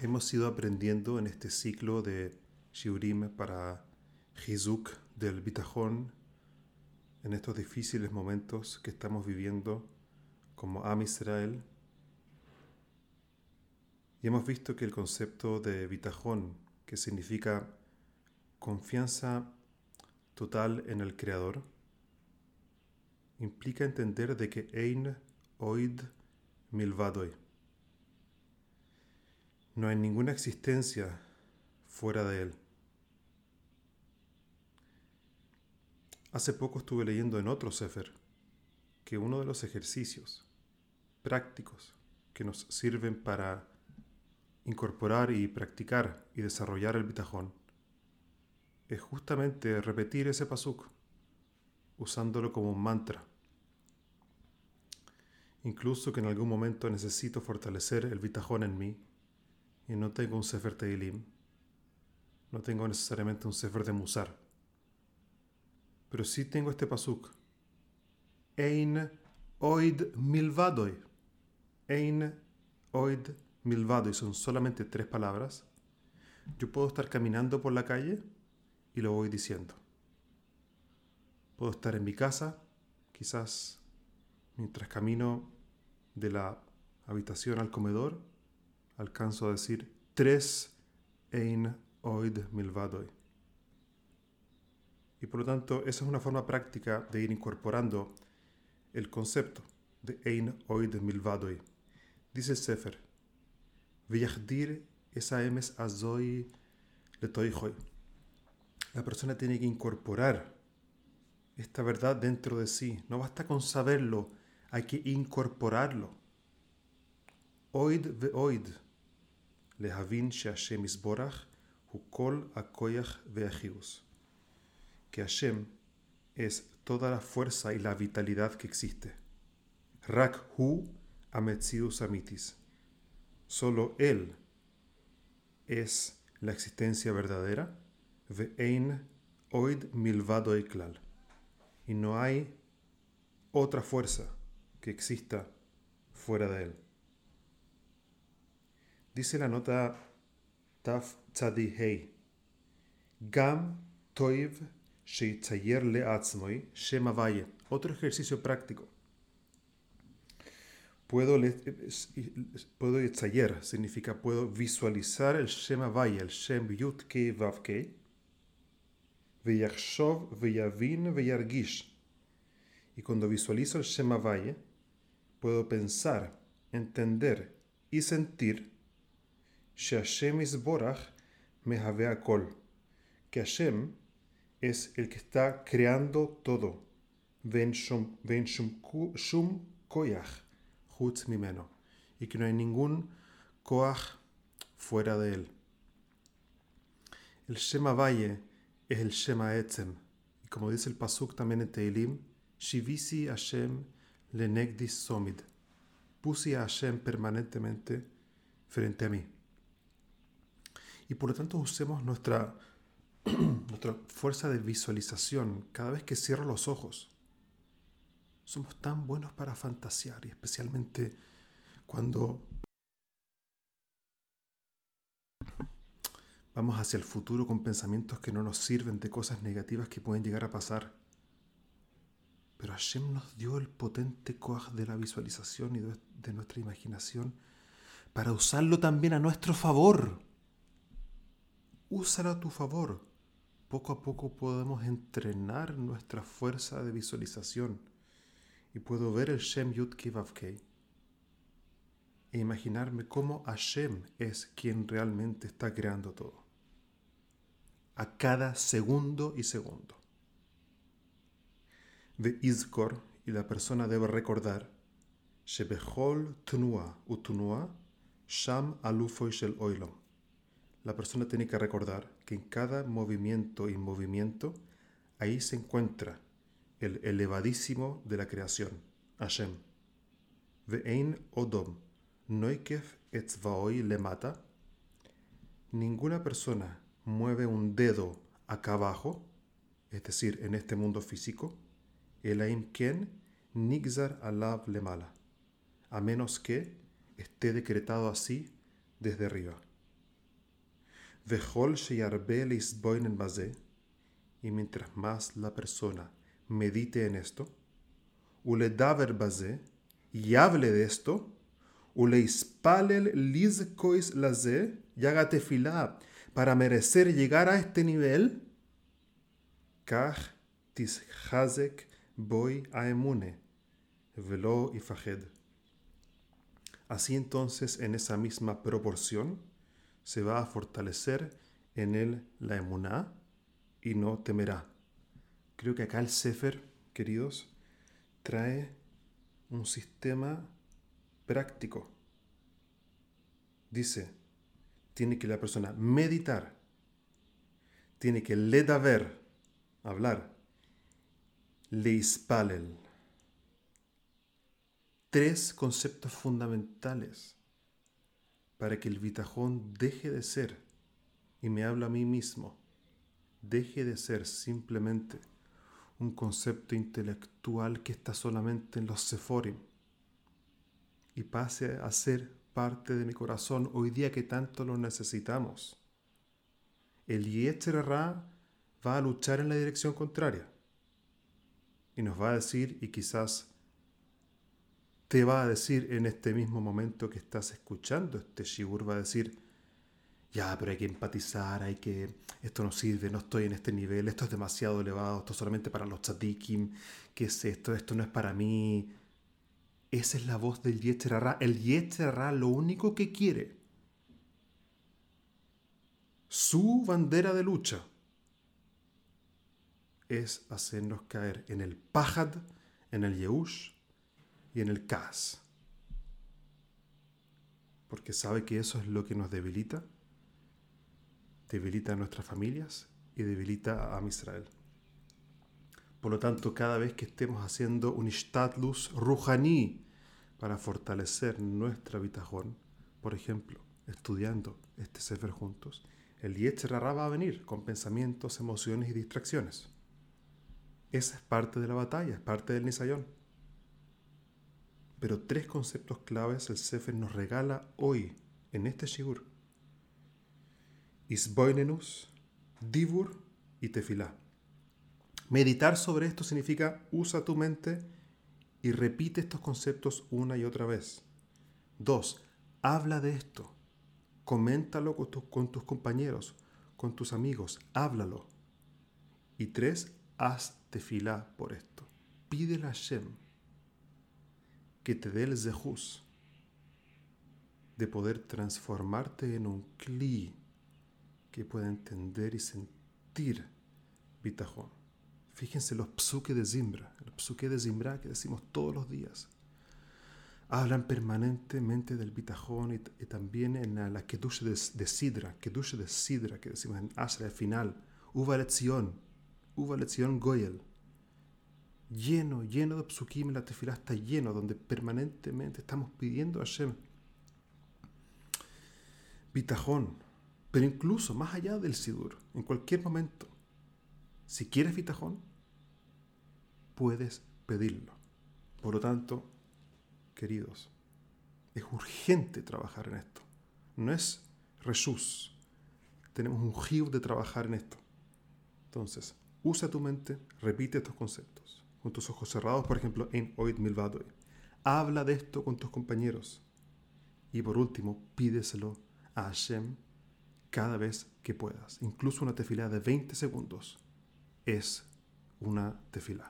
Hemos ido aprendiendo en este ciclo de Shiurim para Hizuk del Bitajón en estos difíciles momentos que estamos viviendo como Am Israel. Y hemos visto que el concepto de Bitajón, que significa confianza total en el Creador, implica entender de que Ein Oid Milvadoy no hay ninguna existencia fuera de Él. Hace poco estuve leyendo en otro Sefer que uno de los ejercicios prácticos que nos sirven para incorporar y practicar y desarrollar el bitajón es justamente repetir ese pasuk usándolo como un mantra. Incluso que en algún momento necesito fortalecer el bitajón en mí y no tengo un Sefer Teilim, no tengo necesariamente un Sefer de Musar, pero sí tengo este pasuk. Ein oid milvadoy. Ein oid milvadoy. Son solamente tres palabras. Yo puedo estar caminando por la calle y lo voy diciendo. Puedo estar en mi casa, quizás mientras camino de la habitación al comedor, alcanzo a decir tres ein oid milvadoy. Y por lo tanto, esa es una forma práctica de ir incorporando el concepto de ein oid milvadoy. Dice el Sefer, Villahdir esa emes azoi letoijoy. La persona tiene que incorporar esta verdad dentro de sí. No basta con saberlo, hay que incorporarlo. Oid ve oid להבין שהשם יסבורך הוא כל הכוח והחיוס. Que Hashem es toda la fuerza y la vitalidad que existe. Rak hu ametzius amitis. Solo Él es la existencia verdadera. Ve'ein oid milvado eklal. Y no hay otra fuerza que exista fuera de Él. Dice la nota Taf Tzadi Hei. Gam Toiv Sheitzayer Leatzmoi Shema Valle. Otro ejercicio práctico. Puedo, puedo Itzayer, significa puedo visualizar el Shema Valle, el Shem Yut Kei Vav Kei. Veyachshov, Veyavin, Veyargish. Y cuando visualizo el Shema puedo pensar, entender y sentir Hashem Isborach Mehavea Kol, que Hashem es el que está creando todo. Ven shum koyach hutz mimeno. Y que no hay ningún koach fuera de él. El Shema Valle es el Shema Etzem. Y como dice el Pasuk también en Teilim, Shivisi Hashem lenegdis somid. Puse a Hashem permanentemente frente a mí y por lo tanto usemos nuestra, nuestra fuerza de visualización cada vez que cierro los ojos. Somos tan buenos para fantasear y especialmente cuando vamos hacia el futuro con pensamientos que no nos sirven de cosas negativas que pueden llegar a pasar. Pero Hashem nos dio el potente coaj de la visualización y de nuestra imaginación para usarlo también a nuestro favor úsala a tu favor. Poco a poco podemos entrenar nuestra fuerza de visualización y puedo ver el Shem Yud Kei e imaginarme cómo Hashem es quien realmente está creando todo. A cada segundo y segundo. De Izkor, y la persona debe recordar, Shebechol Tnua Utunua Sham Alufoy Shel Oilom la persona tiene que recordar que en cada movimiento y movimiento, ahí se encuentra el elevadísimo de la creación, Hashem. Ve'ein odom, noikef etzvaoi le mata. Ninguna persona mueve un dedo acá abajo, es decir, en este mundo físico, elaim ken nigzar alav le mala, a menos que esté decretado así desde arriba Vejol sheyarbe leisboinen base. Y mientras más la persona medite en esto, ule daver base, y hable de esto, ule ispalel lizkois laze, y haga tefilá para merecer llegar a este nivel, kach tishazek boy aemune, velo y fajed. Así entonces, en esa misma proporción, se va a fortalecer en él la emuná y no temerá. Creo que acá el Sefer, queridos, trae un sistema práctico. Dice, tiene que la persona meditar, tiene que ver, hablar, leispalel. Tres conceptos fundamentales para que el bitajón deje de ser, y me habla a mí mismo, deje de ser simplemente un concepto intelectual que está solamente en los seforim y pase a ser parte de mi corazón hoy día que tanto lo necesitamos. El Yetzerará va a luchar en la dirección contraria y nos va a decir, y quizás te va a decir en este mismo momento que estás escuchando este Shibur, va a decir, ya, pero hay que empatizar, hay que, esto no sirve, no estoy en este nivel, esto es demasiado elevado, esto es solamente para los tzadikim, ¿qué es esto? Esto no es para mí. Esa es la voz del Yetzerará. El Yetzerará lo único que quiere, su bandera de lucha, es hacernos caer en el Pajad, en el Yehush y en el Kaz. Porque sabe que eso es lo que nos debilita debilita a nuestras familias y debilita a Israel. Por lo tanto, cada vez que estemos haciendo un ishtadlus ruhani para fortalecer nuestra bitajón, por ejemplo, estudiando este Sefer juntos, el Yetzerara va a venir con pensamientos, emociones y distracciones. Esa es parte de la batalla, es parte del Nisayón. Pero tres conceptos claves el Sefer nos regala hoy, en este Shigur. Isboinenus, Dibur y Tefilá. Meditar sobre esto significa usa tu mente y repite estos conceptos una y otra vez. Dos, habla de esto. Coméntalo con, tus compañeros, con tus amigos, háblalo. Y tres, haz tefilá por esto. Pídele a Hashem que te dé el zehus de poder transformarte en un kli que pueda entender y sentir bitajón. Fíjense los psuque de Zimbra, el psuque de Zimbra que decimos todos los días. Hablan permanentemente del bitajón y, también en la, la kedush de, de, Sidra, kedush de Sidra que decimos en Ashra, al final. Uva lección, uva lección Goyel. Lleno, lleno de psukim, la tefilá está lleno, donde permanentemente estamos pidiendo a Hashem. Bitajón, pero incluso más allá del Sidur, en cualquier momento, si quieres bitajón, puedes pedirlo. Por lo tanto, queridos, es urgente trabajar en esto. No es reshus. Tenemos un jiu de trabajar en esto. Entonces, usa tu mente, repite estos conceptos. Con tus ojos cerrados, por ejemplo, en Oid Milvadoy. Habla de esto con tus compañeros. Y por último, pídeselo a Hashem cada vez que puedas. Incluso una tefilá de 20 segundos es una tefilá.